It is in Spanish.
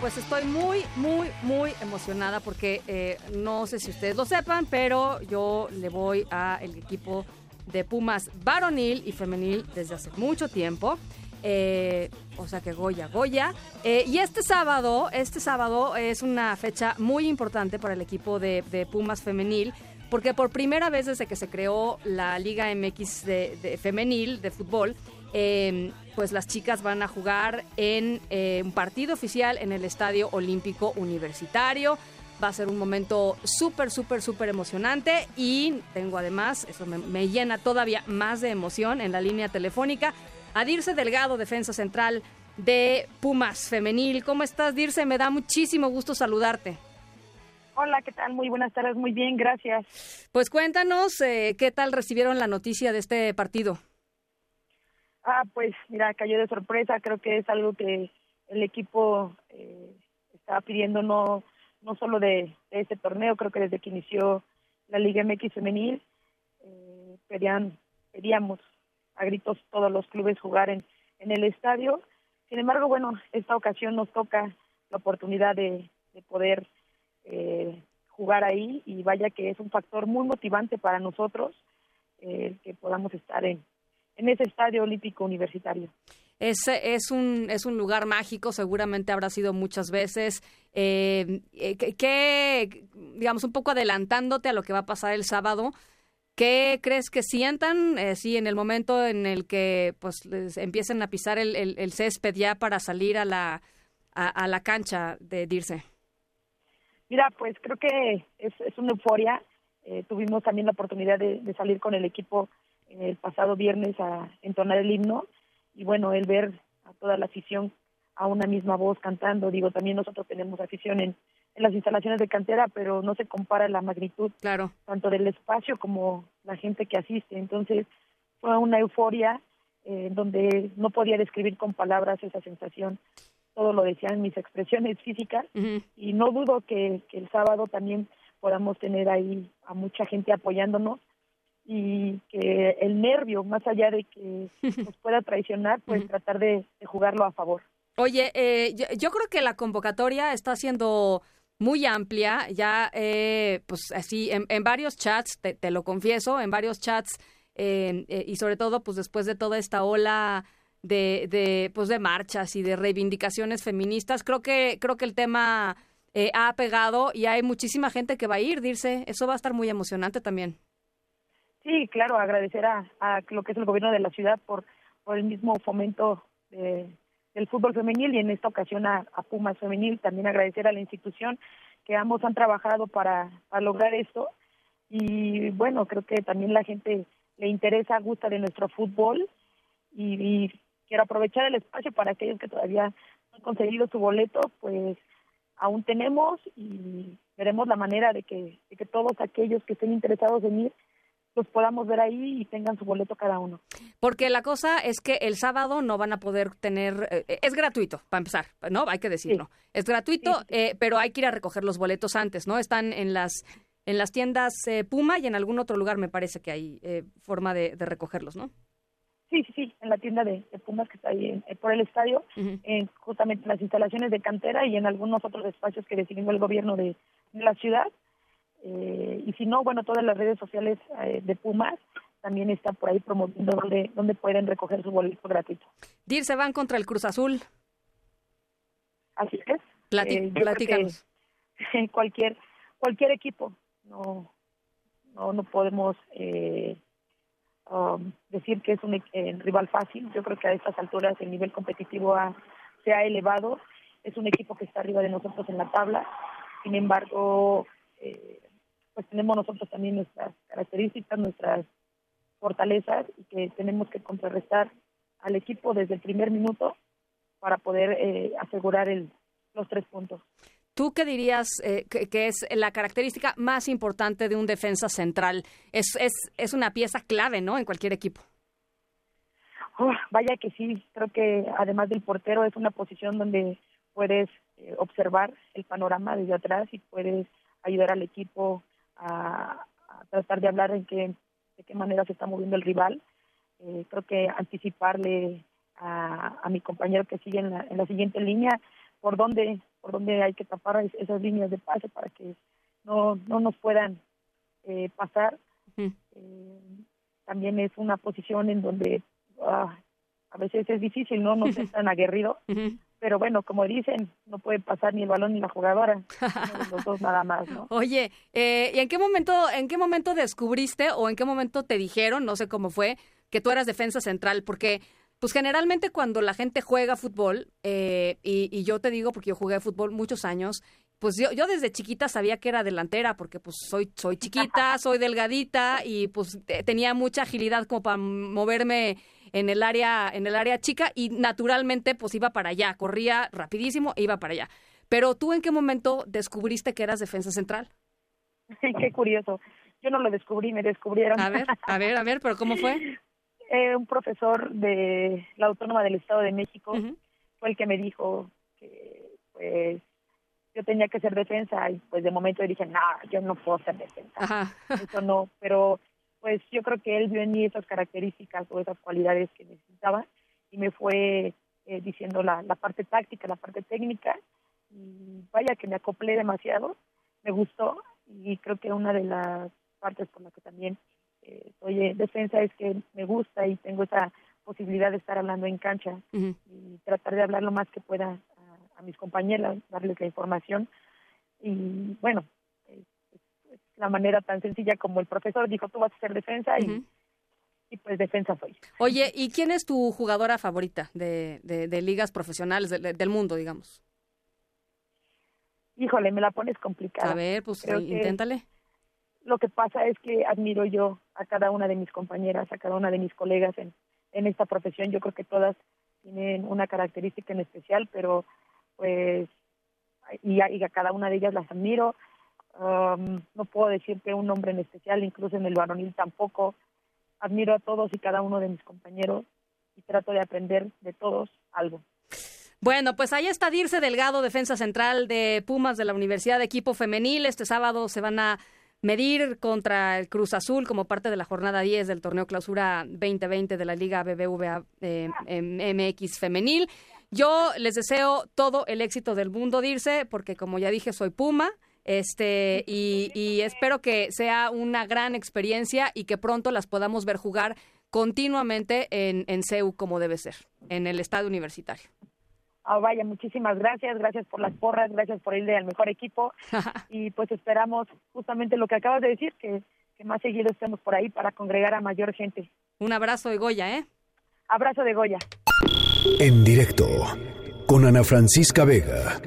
Pues estoy muy, muy, muy emocionada porque eh, no sé si ustedes lo sepan, pero yo le voy a el equipo de Pumas varonil y femenil desde hace mucho tiempo. Eh, o sea que Goya, Goya. Eh, y este sábado, este sábado es una fecha muy importante para el equipo de, Pumas femenil, porque por primera vez desde que se creó la Liga MX de femenil de fútbol, eh, pues las chicas van a jugar en eh, un partido oficial en el Estadio Olímpico Universitario. Va a ser un momento súper, súper, súper emocionante y tengo además, eso me, me llena todavía más de emoción en la línea telefónica, a Dirce Delgado, defensa central de Pumas Femenil. ¿Cómo estás, Dirce? Me da muchísimo gusto saludarte. Hola, ¿qué tal? Muy buenas tardes, muy bien, gracias. Pues cuéntanos eh, qué tal recibieron la noticia de este partido. Ah, pues mira, cayó de sorpresa, creo que es algo que el equipo eh, estaba pidiendo no no solo de, de este torneo, creo que desde que inició la Liga MX femenil, eh, pedían, pedíamos a gritos todos los clubes jugar en, en el estadio. Sin embargo, bueno, esta ocasión nos toca la oportunidad de, de poder eh, jugar ahí y vaya que es un factor muy motivante para nosotros eh, que podamos estar en, en ese estadio olímpico universitario. Es, es, un, es un lugar mágico, seguramente habrá sido muchas veces. Eh, eh, ¿Qué, digamos, un poco adelantándote a lo que va a pasar el sábado, ¿qué crees que sientan, eh, sí, en el momento en el que pues les empiecen a pisar el, el, el césped ya para salir a la, a, a, la cancha de Dirce? Mira, pues creo que es, es una euforia. Eh, tuvimos también la oportunidad de, de salir con el equipo el pasado viernes a entonar el himno y bueno, el ver a toda la afición a una misma voz cantando, digo, también nosotros tenemos afición en, en las instalaciones de cantera, pero no se compara la magnitud claro. tanto del espacio como la gente que asiste, entonces fue una euforia eh, donde no podía describir con palabras esa sensación, todo lo decían mis expresiones físicas Uh -huh. y no dudo que, que el sábado también podamos tener ahí a mucha gente apoyándonos y que el nervio, más allá de que nos pueda traicionar, pues tratar de, de, jugarlo a favor. Oye, eh, yo, yo, creo que la convocatoria está siendo muy amplia, ya eh, pues así en, en varios chats, te, te, lo confieso, en varios chats eh, y sobre todo pues después de toda esta ola de, de pues de marchas y de reivindicaciones feministas, creo que creo que el tema ha pegado y hay muchísima gente que va a ir, dirse, eso va a estar muy emocionante también. Sí, claro, agradecer a, a, lo que es el gobierno de la ciudad por, por el mismo fomento de, del fútbol femenil y en esta ocasión a, Pumas femenil. También agradecer a la institución que ambos han trabajado para, para lograr esto. Y bueno, creo que también la gente le interesa, gusta de nuestro fútbol y, y quiero aprovechar el espacio para aquellos que todavía no han conseguido su boleto, pues aún tenemos y veremos la manera de que, de que todos aquellos que estén interesados en ir los podamos ver ahí y tengan su boleto cada uno. Porque la cosa es que el sábado no van a poder tener, eh, es gratuito, para empezar, ¿no? Hay que decirlo. Sí. Es gratuito, sí, sí. Eh, pero hay que ir a recoger los boletos antes, ¿no? Están en las en las tiendas eh, Puma y en algún otro lugar me parece que hay eh, forma de, de, recogerlos, ¿no? Sí, sí, sí, en la tienda de, de Pumas que está ahí en, eh, por el estadio, uh -huh. justamente en las instalaciones de cantera y en algunos otros espacios que decidió el gobierno de, de la ciudad. Eh, y si no, bueno, todas las redes sociales eh, de Pumas también está por ahí promoviendo donde, donde pueden recoger su boleto gratuito. Dir se van contra el Cruz Azul. Así es. Plati eh, platícanos. cualquier, cualquier equipo, no, no, no podemos eh, um, decir que es un eh, rival fácil. Yo creo que a estas alturas el nivel competitivo ha, se ha elevado. Es un equipo que está arriba de nosotros en la tabla. Sin embargo, eh, pues tenemos nosotros también nuestras características, nuestras fortalezas y que tenemos que contrarrestar al equipo desde el primer minuto para poder eh, asegurar el, los tres puntos. ¿Tú qué dirías eh, que, es la característica más importante de un defensa central? Es, es, es una pieza clave, ¿no? En cualquier equipo. vaya que sí, creo que además del portero es una posición donde puedes eh, observar el panorama desde atrás y puedes ayudar al equipo a, tratar de hablar en qué, de qué manera se está moviendo el rival. Eh, creo que anticiparle a, a, mi compañero que sigue en la, en la siguiente línea por dónde por dónde hay que tapar esas líneas de pase para que no, no nos puedan eh, pasar. Eh, también es una posición en donde ah, a veces es difícil, ¿no? No ser tan aguerrido. Pero bueno, como dicen, no puede pasar ni el balón ni la jugadora, los dos nada más, ¿no? Oye, eh, ¿y en qué momento, en qué momento descubriste o en qué momento te dijeron, no sé cómo fue, que tú eras defensa central? Porque pues generalmente cuando la gente juega fútbol, eh, y, yo te digo porque yo jugué fútbol muchos años, pues yo, yo desde chiquita sabía que era delantera porque pues soy, soy chiquita, soy delgadita y pues tenía mucha agilidad como para moverme en el área, en el área chica y naturalmente pues iba para allá, corría rapidísimo e iba para allá. Pero tú en qué momento descubriste que eras defensa central? Sí, qué curioso. Yo no lo descubrí, me descubrieron. A ver, a ver, a ver, pero ¿cómo fue? Eh, un profesor de la Autónoma del Estado de México fue el que me dijo que pues yo tenía que ser defensa y pues de momento dije, no, yo no puedo ser defensa. Eso no, pero pues yo creo que él vio en mí esas características o esas cualidades que necesitaba y me fue eh, diciendo la, la parte táctica, la parte técnica y vaya que me acoplé demasiado, me gustó y creo que una de las partes por la que también eh, soy defensa es que me gusta y tengo esa posibilidad de estar hablando en cancha y tratar de hablar lo más que pueda a, mis compañeras, darles la información. Y bueno, la manera tan sencilla como el profesor dijo, tú vas a ser defensa y, y pues defensa soy. Oye, ¿y quién es tu jugadora favorita de, de, ligas profesionales del mundo, digamos? Híjole, me la pones complicada. A ver, pues inténtale lo que pasa es que admiro yo a cada una de mis compañeras, a cada una de mis colegas en, en esta profesión. Yo creo que todas tienen una característica en especial, pero pues y a, y a cada una de ellas las admiro. Um, no puedo decirte un nombre en especial, incluso en el varonil tampoco. Admiro a todos y cada uno de mis compañeros y trato de aprender de todos algo. Bueno, pues ahí está Dirce Delgado, defensa central de Pumas de la Universidad de Equipo Femenil. Este sábado se van a medir contra el Cruz Azul como parte de la jornada 10 del torneo clausura 2020 de la Liga BBVA eh, MX femenil. Yo les deseo todo el éxito del mundo, Dirce, porque como ya dije, soy Puma. Este, y, espero que sea una gran experiencia y que pronto las podamos ver jugar continuamente en, en CEU como debe ser, en el estadio universitario. Oh, vaya, muchísimas gracias, gracias por las porras, gracias por irle al mejor equipo y pues esperamos justamente lo que acabas de decir, que, que más seguido estemos por ahí para congregar a mayor gente. Un abrazo de Goya, ¿eh? Abrazo de Goya. En directo con Ana Francisca Vega.